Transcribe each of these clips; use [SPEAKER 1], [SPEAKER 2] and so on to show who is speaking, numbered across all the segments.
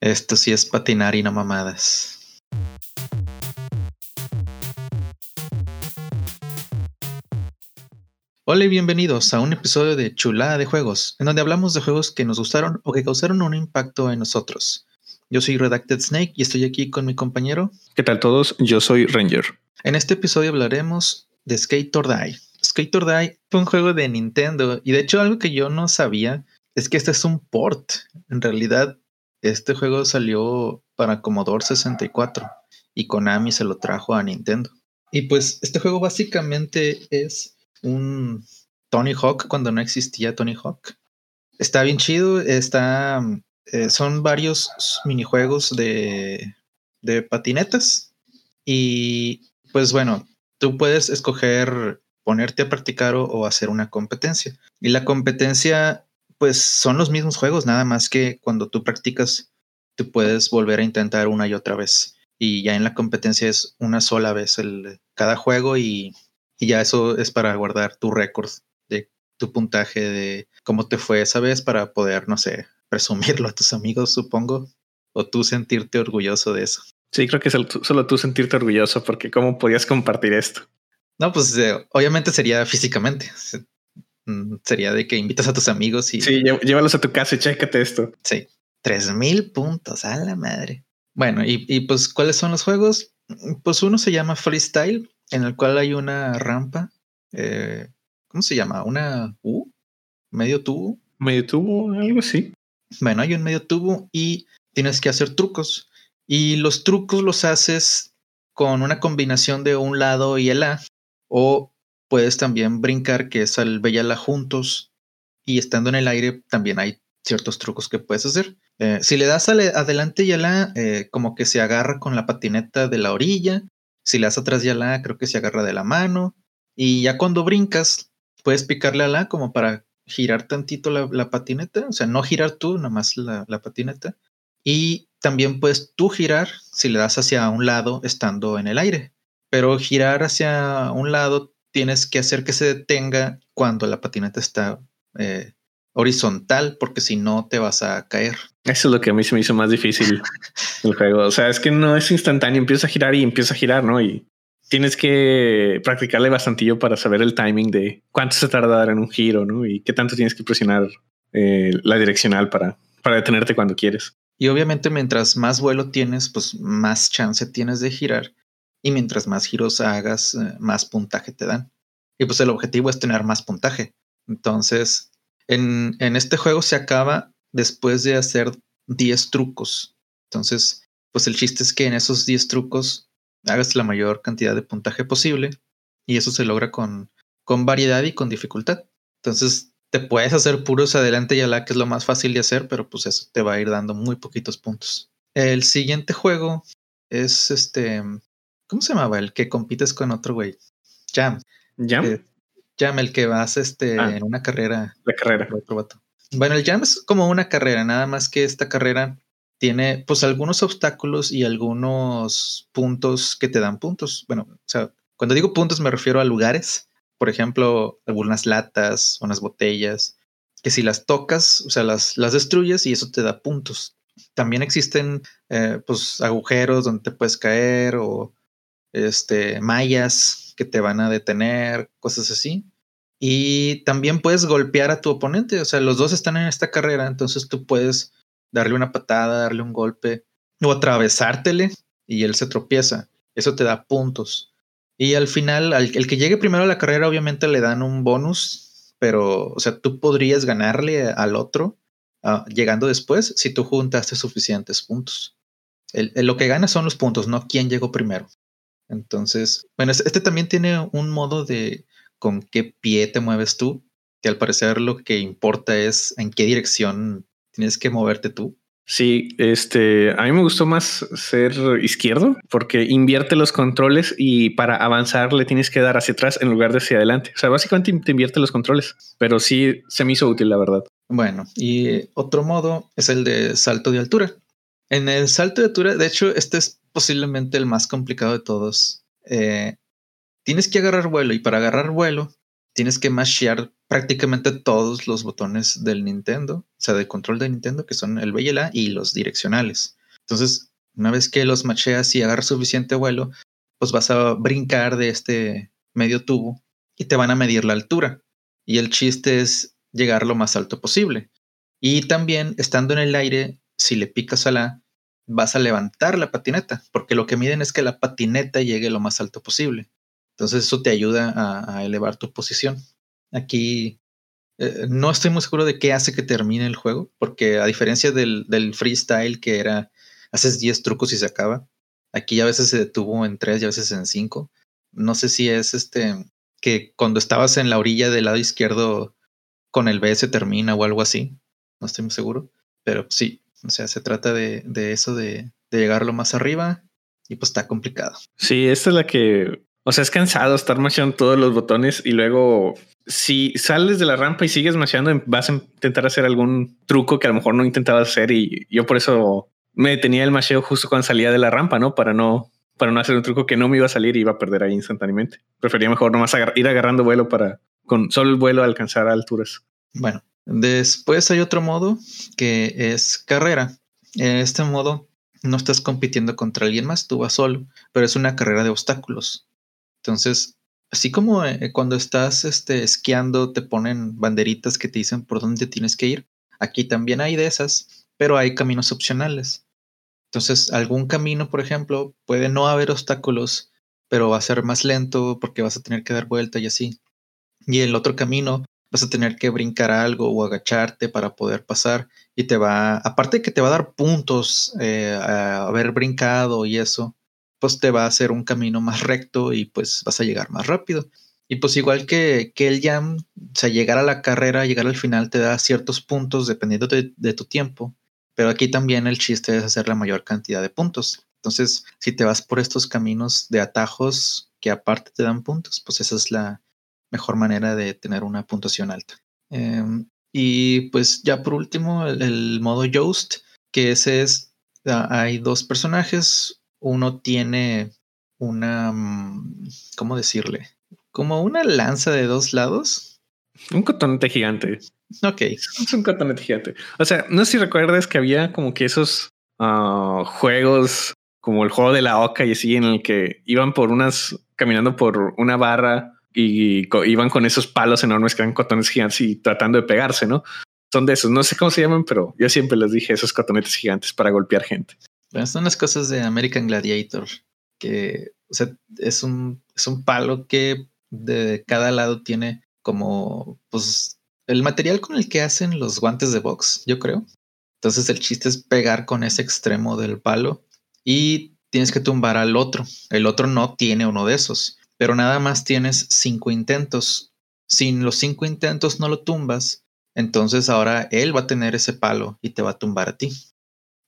[SPEAKER 1] Esto sí es patinar y no mamadas. Hola y bienvenidos a un episodio de Chulada de Juegos, en donde hablamos de juegos que nos gustaron o que causaron un impacto en nosotros. Yo soy Redacted Snake y estoy aquí con mi compañero.
[SPEAKER 2] ¿Qué tal todos? Yo soy Ranger.
[SPEAKER 1] En este episodio hablaremos de Skate or Die. Skate or Die fue un juego de Nintendo y de hecho algo que yo no sabía es que este es un port. En realidad este juego salió para Commodore 64 y Konami se lo trajo a Nintendo. Y pues este juego básicamente es un Tony Hawk cuando no existía Tony Hawk. Está bien chido, está, eh, son varios minijuegos de, de patinetas y pues bueno, tú puedes escoger ponerte a practicar o hacer una competencia. Y la competencia pues son los mismos juegos, nada más que cuando tú practicas, tú puedes volver a intentar una y otra vez. Y ya en la competencia es una sola vez el, cada juego y, y ya eso es para guardar tu récord de tu puntaje de cómo te fue esa vez para poder, no sé, presumirlo a tus amigos, supongo, o tú sentirte orgulloso de eso.
[SPEAKER 2] Sí, creo que solo tú sentirte orgulloso porque cómo podías compartir esto.
[SPEAKER 1] No, pues eh, obviamente sería físicamente. Mm, sería de que invitas a tus amigos y.
[SPEAKER 2] Sí, llévalos a tu casa y chécate esto.
[SPEAKER 1] Sí. Tres mil puntos a la madre. Bueno, y, y, pues, ¿cuáles son los juegos? Pues uno se llama Freestyle, en el cual hay una rampa. Eh, ¿Cómo se llama? ¿Una U? ¿Medio tubo?
[SPEAKER 2] Medio tubo, algo así.
[SPEAKER 1] Bueno, hay un medio tubo y tienes que hacer trucos. Y los trucos los haces con una combinación de un lado y el A. O puedes también brincar, que es al Bella juntos, y estando en el aire también hay ciertos trucos que puedes hacer. Eh, si le das adelante y a la, eh, como que se agarra con la patineta de la orilla. Si le das atrás y a la, creo que se agarra de la mano. Y ya cuando brincas, puedes picarle a la como para girar tantito la, la patineta. O sea, no girar tú, nada más la, la patineta. Y también puedes tú girar si le das hacia un lado estando en el aire. Pero girar hacia un lado tienes que hacer que se detenga cuando la patineta está eh, horizontal, porque si no te vas a caer.
[SPEAKER 2] Eso es lo que a mí se me hizo más difícil el juego. O sea, es que no es instantáneo, empieza a girar y empieza a girar, ¿no? Y tienes que practicarle bastantillo para saber el timing de cuánto se tarda dar en un giro, ¿no? Y qué tanto tienes que presionar eh, la direccional para, para detenerte cuando quieres.
[SPEAKER 1] Y obviamente mientras más vuelo tienes, pues más chance tienes de girar y mientras más giros hagas, eh, más puntaje te dan. Y pues el objetivo es tener más puntaje. Entonces, en, en este juego se acaba después de hacer 10 trucos. Entonces, pues el chiste es que en esos 10 trucos hagas la mayor cantidad de puntaje posible y eso se logra con, con variedad y con dificultad. Entonces, te puedes hacer puros adelante y a la que es lo más fácil de hacer, pero pues eso te va a ir dando muy poquitos puntos. El siguiente juego es este ¿Cómo se llamaba? El que compites con otro güey. Jam.
[SPEAKER 2] Jam.
[SPEAKER 1] Eh, Jam, el que vas este,
[SPEAKER 2] Ah.
[SPEAKER 1] en una carrera.
[SPEAKER 2] La carrera.
[SPEAKER 1] con otro vato. Bueno, el Jam es como una carrera, nada más que esta carrera tiene pues algunos obstáculos y algunos puntos que te dan puntos. Bueno, o sea, cuando digo puntos me refiero a lugares. Por ejemplo, algunas latas, unas botellas, que si las tocas, o sea, las, las destruyes y eso te da puntos. También existen eh, pues agujeros donde te puedes caer o este, mallas que te van a detener, cosas así. Y también puedes golpear a tu oponente, o sea, los dos están en esta carrera, entonces tú puedes darle una patada, darle un golpe o atravesártele y él se tropieza. Eso te da puntos. Y al final, al, el que llegue primero a la carrera, obviamente le dan un bonus, pero, o sea, tú podrías ganarle al otro uh, llegando después si tú juntaste suficientes puntos. Lo que gana son los puntos, no quién llegó primero. Entonces, bueno, este también tiene un modo de con qué pie te mueves tú, que al parecer lo que importa es en qué dirección tienes que moverte tú.
[SPEAKER 2] Sí, este, a mí me gustó más ser izquierdo porque invierte los controles y para avanzar le tienes que dar hacia atrás en lugar de hacia adelante. O sea, básicamente te invierte los controles, pero sí se me hizo útil, la verdad.
[SPEAKER 1] Bueno, y otro modo es el de salto de altura. En el salto de altura, de hecho, este es posiblemente el más complicado de todos. Eh, tienes que agarrar vuelo y para agarrar vuelo tienes que mashear prácticamente todos los botones del Nintendo, o sea, de control de Nintendo, que son el B y el A y los direccionales. Entonces, una vez que los macheas y agarras suficiente vuelo, pues vas a brincar de este medio tubo y te van a medir la altura. Y el chiste es llegar lo más alto posible. Y también, estando en el aire, si le picas a la, vas a levantar la patineta, porque lo que miden es que la patineta llegue lo más alto posible. Entonces eso te ayuda a, elevar tu posición. Aquí eh, no estoy muy seguro de qué hace que termine el juego, porque a diferencia del, del freestyle que era, haces 10 trucos y se acaba, aquí a veces se detuvo en 3 y a veces en 5. No sé si es este que cuando estabas en la orilla del lado izquierdo con el B se termina o algo así. No estoy muy seguro. Pero sí, o sea, se trata de, de eso, de, de llegarlo más arriba y pues está complicado.
[SPEAKER 2] Sí, esta es la que, o sea, es cansado estar macheando todos los botones y luego si sales de la rampa y sigues macheando, vas a intentar hacer algún truco que a lo mejor no intentabas hacer y yo por eso me detenía el macheo justo cuando salía de la rampa, ¿no? Para no para no hacer un truco que no me iba a salir y iba a perder ahí instantáneamente. Prefería mejor nomás ir agarrando vuelo para con solo el vuelo alcanzar alturas.
[SPEAKER 1] Bueno, Después hay otro modo que es carrera. En este modo no estás compitiendo contra alguien más, tú vas solo, pero es una carrera de obstáculos. Entonces, así como eh, cuando estás este, esquiando te ponen banderitas que te dicen por dónde tienes que ir, aquí también hay de esas, pero hay caminos opcionales. Entonces, algún camino, por ejemplo, puede no haber obstáculos, pero va a ser más lento porque vas a tener que dar vuelta y así. Y el otro camino vas a tener que brincar algo o agacharte para poder pasar y te va, aparte de que te va a dar puntos eh, a haber brincado y eso, pues te va a hacer un camino más recto y pues vas a llegar más rápido. Y pues igual que, que el jam, o sea, llegar a la carrera, llegar al final te da ciertos puntos dependiendo de, de tu tiempo, pero aquí también el chiste es hacer la mayor cantidad de puntos. Entonces, si te vas por estos caminos de atajos que aparte te dan puntos, pues esa es la, mejor manera de tener una puntuación alta. Em, y pues ya por último, el, modo Yoast, que ese es, hay dos personajes, uno tiene una, mm, ¿cómo decirle? Como una lanza de dos lados.
[SPEAKER 2] Un cotonete gigante.
[SPEAKER 1] Ok.
[SPEAKER 2] Es un cotonete gigante. O sea, no sé si recuerdas que había como que esos ah, juegos como el juego de la oca y así en el que iban por unas, caminando por una barra y iban con esos palos enormes que eran cotones gigantes y tratando de pegarse, ¿no? Son de esos, no sé cómo se llaman, pero yo siempre les dije esos cotonetes gigantes para golpear gente.
[SPEAKER 1] Bueno, son las cosas de American Gladiator, que es, un, es un palo que de cada lado tiene como, pues, el material con el que hacen los guantes de box, yo creo. Entonces el chiste es pegar con ese extremo del palo y tienes que tumbar al otro. El otro no tiene uno de esos pero nada más tienes cinco intentos. Si los cinco intentos no lo tumbas, entonces ahora él va a tener ese palo y te va a tumbar a ti.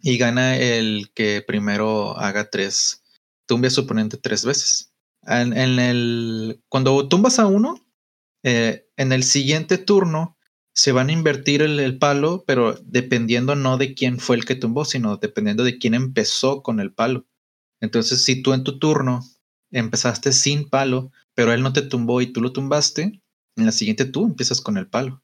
[SPEAKER 1] Y gana el que primero haga tres, tumbe a su oponente tres veces. En, el, cuando tumbas a uno, eh, en el siguiente turno se van a invertir el, el, palo, pero dependiendo no de quién fue el que tumbó, sino dependiendo de quién empezó con el palo. Entonces, si tú en tu turno empezaste sin palo, pero él no te tumbó y tú lo tumbaste, en la siguiente tú empiezas con el palo.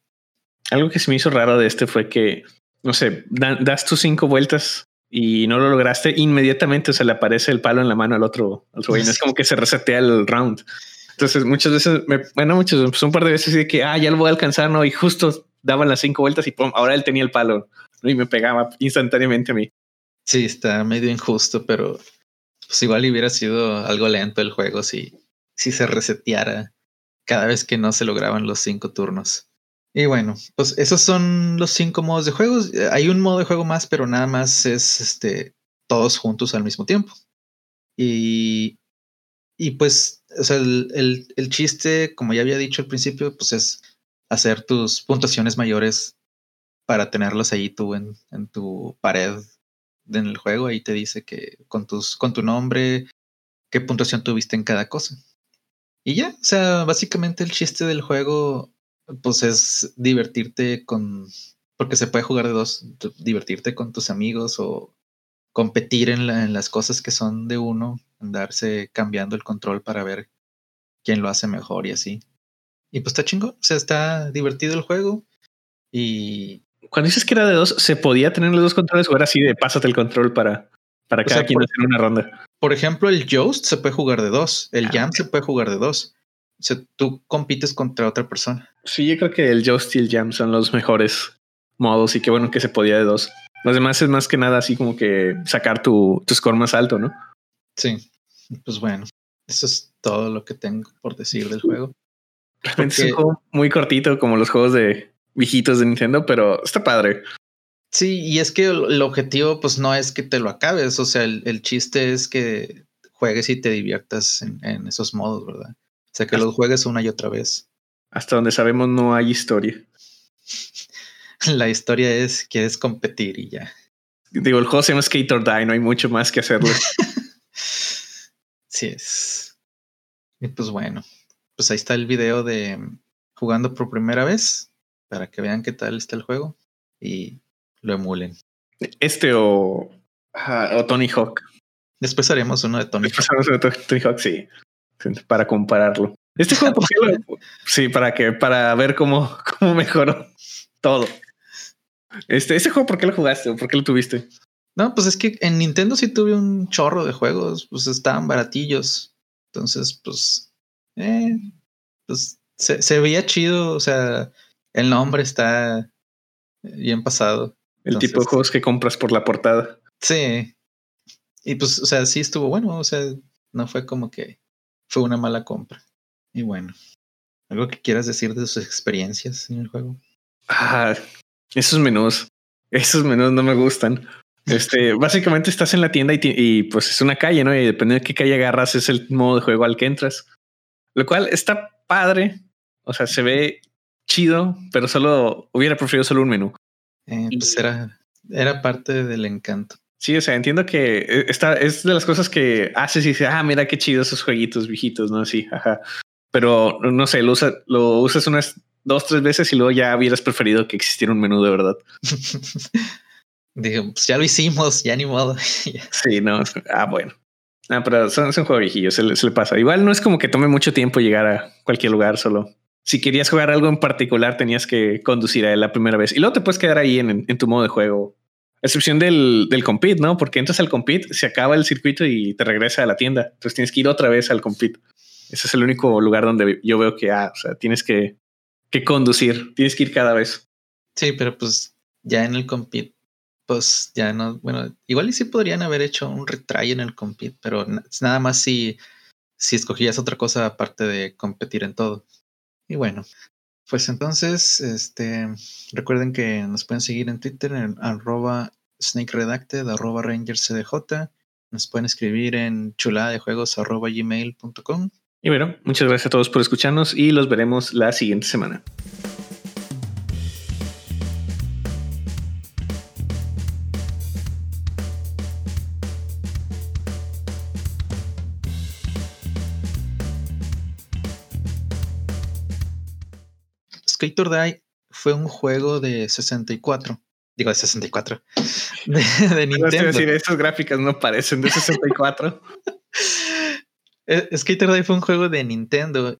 [SPEAKER 2] Algo que se me hizo raro de este fue que, no sé, das tus cinco vueltas y no lo lograste, inmediatamente se le aparece el palo en la mano al otro, al otro Es como que se resetea el round. Entonces, muchas veces, me, bueno, muchas, pues un par de veces de que, ah, ya lo voy a alcanzar, ¿no? Y justo daban las cinco vueltas y pum, ahora él tenía el palo y me pegaba instantáneamente a mí.
[SPEAKER 1] Sí, está medio injusto, pero pues igual hubiera sido algo lento el juego si, si se reseteara cada vez que no se lograban los cinco turnos. Y bueno, pues esos son los cinco modos de juego. Hay un modo de juego más, pero nada más es este, todos juntos al mismo tiempo. Y, y pues, o sea, el, el, chiste, como ya había dicho al principio, pues es hacer tus puntuaciones mayores para tenerlos ahí tú en, en tu pared en el juego, ahí te dice que con, tus, con tu nombre, qué puntuación tuviste en cada cosa. Y ya, o sea, básicamente el chiste del juego, pues es divertirte con, porque se puede jugar de dos, divertirte con tus amigos o competir en, las cosas que son de uno, andarse cambiando el control para ver quién lo hace mejor y así. y pues está chingo. O sea, está divertido el juego. Y
[SPEAKER 2] cuando dices que era de dos, ¿se podía tener los dos controles o era así de pásate el control para, para cada quien hacer una ronda?
[SPEAKER 1] Por ejemplo, el Joust se puede jugar de dos, el ah, Jam se puede jugar de dos. O sea, tú compites contra otra persona.
[SPEAKER 2] Sí, yo creo que el Joust y el Jam son los mejores modos y qué bueno que se podía de dos. Los demás es más que nada así como que sacar tu, tu score más alto, ¿no?
[SPEAKER 1] Sí, pues bueno, eso es todo lo que tengo por decir del juego.
[SPEAKER 2] Es un juego muy cortito como los juegos de viejitos de Nintendo, pero está padre.
[SPEAKER 1] Sí, y es que el, objetivo pues no es que te lo acabes, o sea, el, chiste es que juegues y te diviertas en, esos modos, ¿verdad? O sea, que los juegues una y otra vez.
[SPEAKER 2] Hasta donde sabemos no hay historia.
[SPEAKER 1] La historia es quieres competir y ya.
[SPEAKER 2] Digo, el juego se llama Skate or Die, no hay mucho más que hacerlo.
[SPEAKER 1] sí es. Y pues bueno, pues ahí está el video de jugando por primera vez para que vean qué tal está el juego y lo emulen.
[SPEAKER 2] Este o, Tony Hawk.
[SPEAKER 1] Después haremos uno de Tony
[SPEAKER 2] Hawk. Haremos uno de Tony Hawk, sí. Para compararlo. Este juego, sí, para que, para ver cómo, cómo mejoró todo. Este, ese juego, ¿por qué lo jugaste o por qué lo tuviste?
[SPEAKER 1] No, pues es que en Nintendo sí tuve un chorro de juegos, pues estaban baratillos. Entonces, pues, eh, pues se, se veía chido, o sea, el nombre está bien pasado.
[SPEAKER 2] El tipo de juegos que compras por la portada.
[SPEAKER 1] Sí. Y pues, o sea, sí estuvo bueno. O sea, no fue como que fue una mala compra. Y bueno, ¿algo que quieras decir de sus experiencias en el juego?
[SPEAKER 2] Ah, esos menús. Esos menús no me gustan. Este, básicamente estás en la tienda y, y, pues es una calle, ¿no? Y depende de qué calle agarras, es el modo de juego al que entras. Lo cual está padre. O sea, se ve chido, pero solo hubiera preferido solo un menú.
[SPEAKER 1] Eh, pues era, era parte del encanto.
[SPEAKER 2] Sí, o sea, entiendo que eh, esta es de las cosas que haces y dices, ah, mira qué chido esos jueguitos viejitos, ¿no? Sí, ajá. Pero no sé, lo, lo usas unas dos, tres veces y luego ya hubieras preferido que existiera un menú de verdad.
[SPEAKER 1] Digo, pues ya lo hicimos, ya ni modo.
[SPEAKER 2] sí, no. Ah, bueno. Ah, pero son, son juegos viejillos, se le, se le pasa. Igual no es como que tome mucho tiempo llegar a cualquier lugar, solo si querías jugar algo en particular, tenías que conducir a él la primera vez y luego te puedes quedar ahí en, tu modo de juego. excepción del, del compete, ¿no? Porque entras al compete, se acaba el circuito y te regresa a la tienda. Entonces tienes que ir otra vez al compete. Ese es el único lugar donde yo veo que, ah, o sea, tienes que, conducir, tienes que ir cada vez.
[SPEAKER 1] Sí, pero pues ya en el compete, pues ya no, bueno, igual y sí podrían haber hecho un retry en el compete, pero nada más si, si escogías otra cosa aparte de competir en todo. Y bueno, pues entonces, este, recuerden que nos pueden seguir en Twitter en arroba snakeredacted, arroba rangercdj. Nos pueden escribir en chulada de juegos arroba gmail.com.
[SPEAKER 2] Y bueno, muchas gracias a todos por escucharnos y los veremos la siguiente semana.
[SPEAKER 1] Skater Die fue un juego de 64. Digo, de 64. De, de Nintendo.
[SPEAKER 2] decir, esas gráficas no parecen de 64.
[SPEAKER 1] Eh, Skater Die fue un juego de Nintendo